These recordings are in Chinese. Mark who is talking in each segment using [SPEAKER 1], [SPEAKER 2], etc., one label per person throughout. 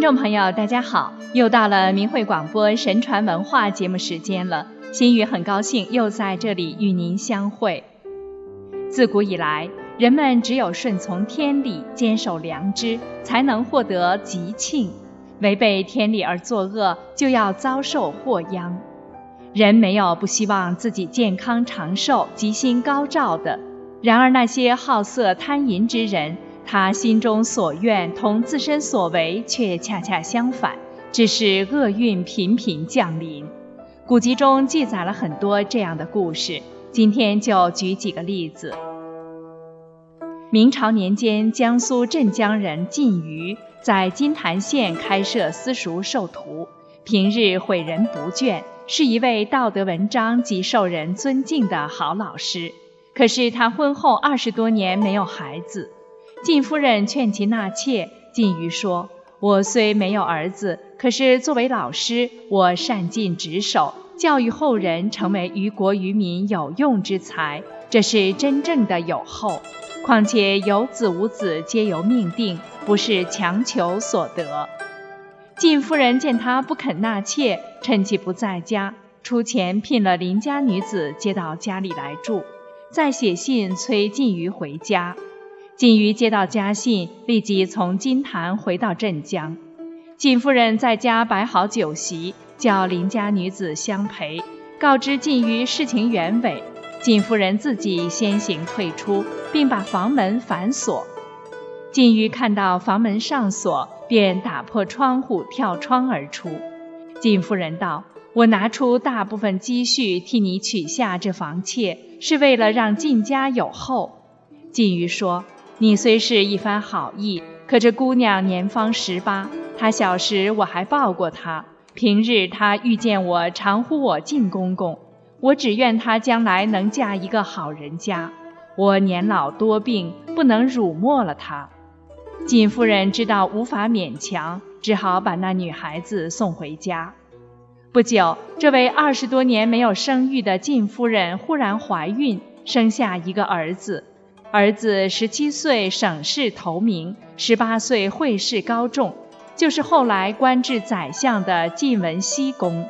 [SPEAKER 1] 听众朋友，大家好！又到了明慧广播神传文化节目时间了。心雨很高兴又在这里与您相会。自古以来，人们只有顺从天理、坚守良知，才能获得吉庆；违背天理而作恶，就要遭受祸殃。人没有不希望自己健康长寿、吉星高照的。然而那些好色贪淫之人，他心中所愿同自身所为却恰恰相反，只是厄运频频降临。古籍中记载了很多这样的故事，今天就举几个例子。明朝年间，江苏镇江人靳瑜在金坛县开设私塾授徒，平日诲人不倦，是一位道德文章极受人尊敬的好老师。可是他婚后二十多年没有孩子。晋夫人劝其纳妾，晋瑜说：“我虽没有儿子，可是作为老师，我善尽职守，教育后人成为于国于民有用之才，这是真正的有后。况且有子无子皆由命定，不是强求所得。”晋夫人见他不肯纳妾，趁其不在家，出钱聘了邻家女子接到家里来住，再写信催晋瑜回家。晋瑜接到家信，立即从金坛回到镇江。晋夫人在家摆好酒席，叫邻家女子相陪，告知晋瑜事情原委。晋夫人自己先行退出，并把房门反锁。晋瑜看到房门上锁，便打破窗户跳窗而出。晋夫人道：“我拿出大部分积蓄替你娶下这房妾，是为了让晋家有后。”晋瑜说。你虽是一番好意，可这姑娘年方十八，她小时我还抱过她。平日她遇见我，常呼我晋公公。我只愿她将来能嫁一个好人家。我年老多病，不能辱没了她。晋夫人知道无法勉强，只好把那女孩子送回家。不久，这位二十多年没有生育的晋夫人忽然怀孕，生下一个儿子。儿子十七岁省试头名，十八岁会试高中，就是后来官至宰相的晋文西公。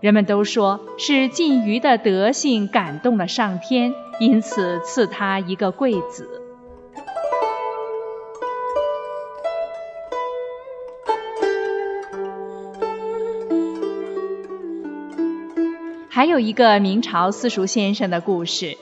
[SPEAKER 1] 人们都说是晋瑜的德性感动了上天，因此赐他一个贵子。还有一个明朝私塾先生的故事。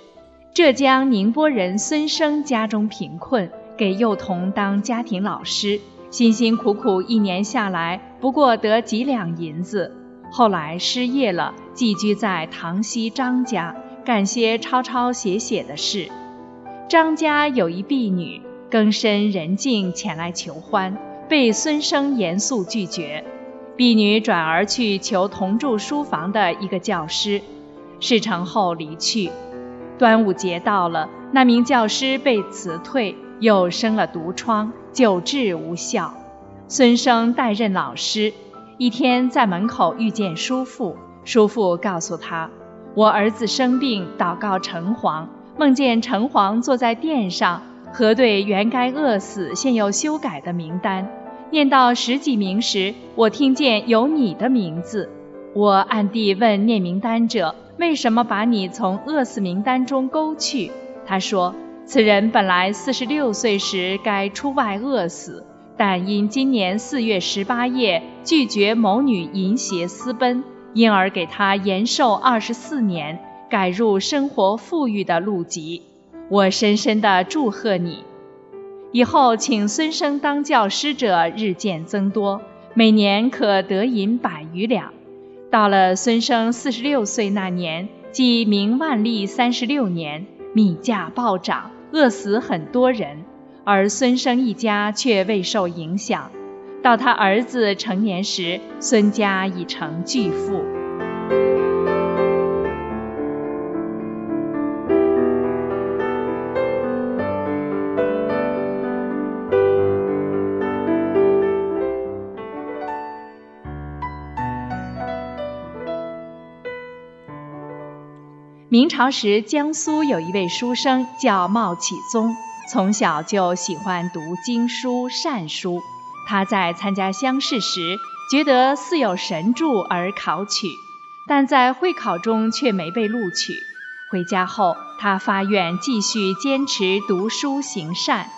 [SPEAKER 1] 浙江宁波人孙生家中贫困，给幼童当家庭老师，辛辛苦苦一年下来，不过得几两银子。后来失业了，寄居在塘西张家，干些抄抄写写的事。张家有一婢女，更深人静前来求欢，被孙生严肃拒绝。婢女转而去求同住书房的一个教师，事成后离去。端午节到了，那名教师被辞退，又生了毒疮，久治无效。孙生代任老师。一天在门口遇见叔父，叔父告诉他：“我儿子生病，祷告城隍，梦见城隍坐在殿上，核对原该饿死现又修改的名单。念到十几名时，我听见有你的名字。我暗地问念名单者。”为什么把你从饿死名单中勾去？他说：“此人本来四十六岁时该出外饿死，但因今年四月十八夜拒绝某女淫邪私奔，因而给他延寿二十四年，改入生活富裕的路籍。我深深的祝贺你。以后请孙生当教师者日渐增多，每年可得银百余两。”到了孙生四十六岁那年，即明万历三十六年，米价暴涨，饿死很多人，而孙生一家却未受影响。到他儿子成年时，孙家已成巨富。明朝时，江苏有一位书生叫冒启宗，从小就喜欢读经书、善书。他在参加乡试时，觉得似有神助而考取，但在会考中却没被录取。回家后，他发愿继续坚持读书行善。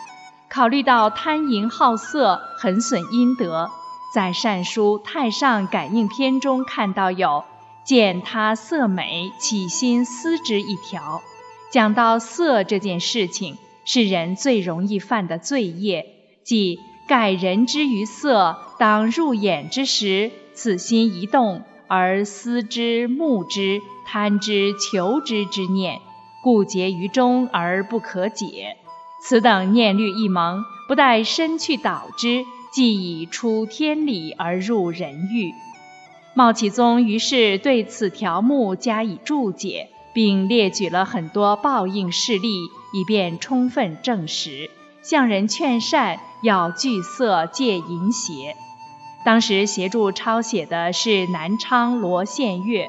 [SPEAKER 1] 考虑到贪淫好色很损阴德，在《善书太上感应篇》中看到有“见他色美，起心思之”一条，讲到色这件事情是人最容易犯的罪业，即盖人之于色，当入眼之时，此心一动而思之、慕之。贪之求之之念，固结于中而不可解。此等念虑一萌，不待身去导之，即已出天理而入人欲。茂启宗于是对此条目加以注解，并列举了很多报应事例，以便充分证实，向人劝善要惧色戒淫邪。当时协助抄写的是南昌罗宪月。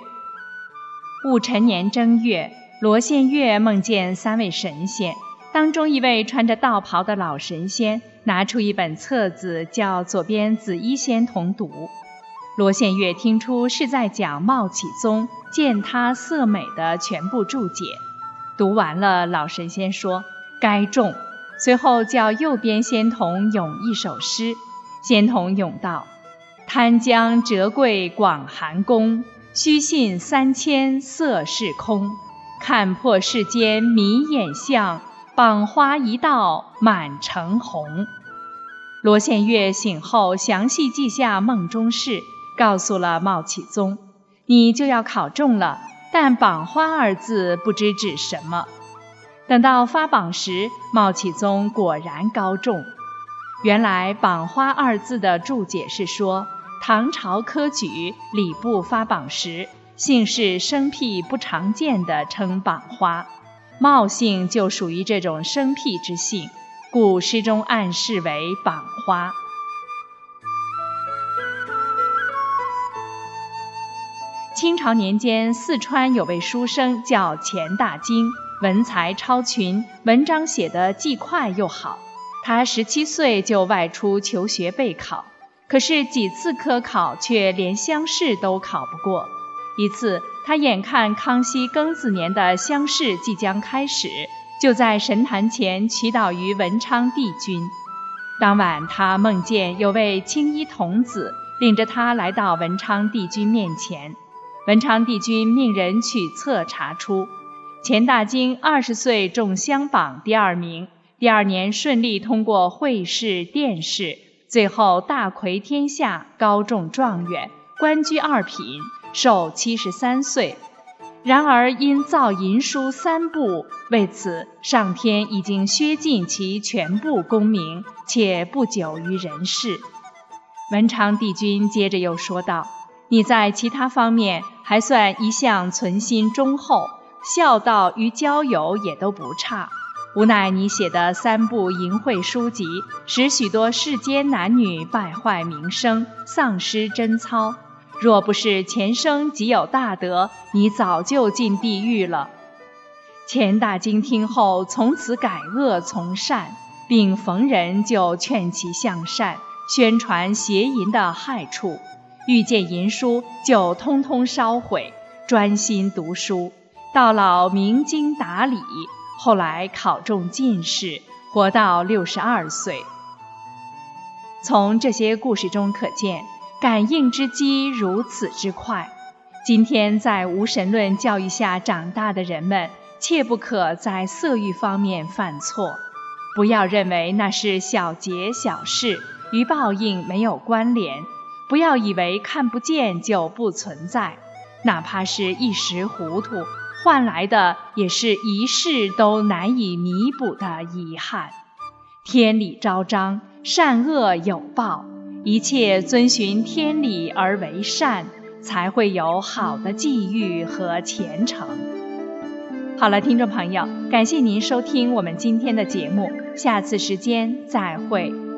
[SPEAKER 1] 戊辰年正月，罗宪月梦见三位神仙，当中一位穿着道袍的老神仙拿出一本册子，叫左边紫衣仙童读。罗宪月听出是在讲茂启宗见他色美的全部注解。读完了，老神仙说：“该中。”随后叫右边仙童咏一首诗。仙童咏道：“贪将折桂广寒宫。”虚信三千色是空，看破世间迷眼相，榜花一道满城红。罗宪月醒后，详细记下梦中事，告诉了茂启宗：“你就要考中了，但‘榜花’二字不知指什么。”等到发榜时，茂启宗果然高中。原来“榜花”二字的注解是说。唐朝科举礼部发榜时，姓氏生僻不常见的称榜花，茂姓就属于这种生僻之姓，故诗中暗示为榜花。清朝年间，四川有位书生叫钱大经，文才超群，文章写得既快又好。他十七岁就外出求学备考。可是几次科考却连乡试都考不过。一次，他眼看康熙庚子年的乡试即将开始，就在神坛前祈祷于文昌帝君。当晚，他梦见有位青衣童子领着他来到文昌帝君面前。文昌帝君命人取册查出，钱大经二十岁中乡榜第二名，第二年顺利通过会试、殿试。最后大魁天下，高中状元，官居二品，寿七十三岁。然而因造淫书三部，为此上天已经削尽其全部功名，且不久于人世。文昌帝君接着又说道：“你在其他方面还算一向存心忠厚，孝道与交友也都不差。”无奈你写的三部淫秽书籍，使许多世间男女败坏名声，丧失贞操。若不是前生极有大德，你早就进地狱了。钱大经听后，从此改恶从善，并逢人就劝其向善，宣传邪淫的害处。遇见淫书，就通通烧毁，专心读书，到老明经达理。后来考中进士，活到六十二岁。从这些故事中可见，感应之机如此之快。今天在无神论教育下长大的人们，切不可在色欲方面犯错。不要认为那是小节小事，与报应没有关联。不要以为看不见就不存在，哪怕是一时糊涂。换来的也是一世都难以弥补的遗憾。天理昭彰，善恶有报，一切遵循天理而为善，才会有好的际遇和前程。好了，听众朋友，感谢您收听我们今天的节目，下次时间再会。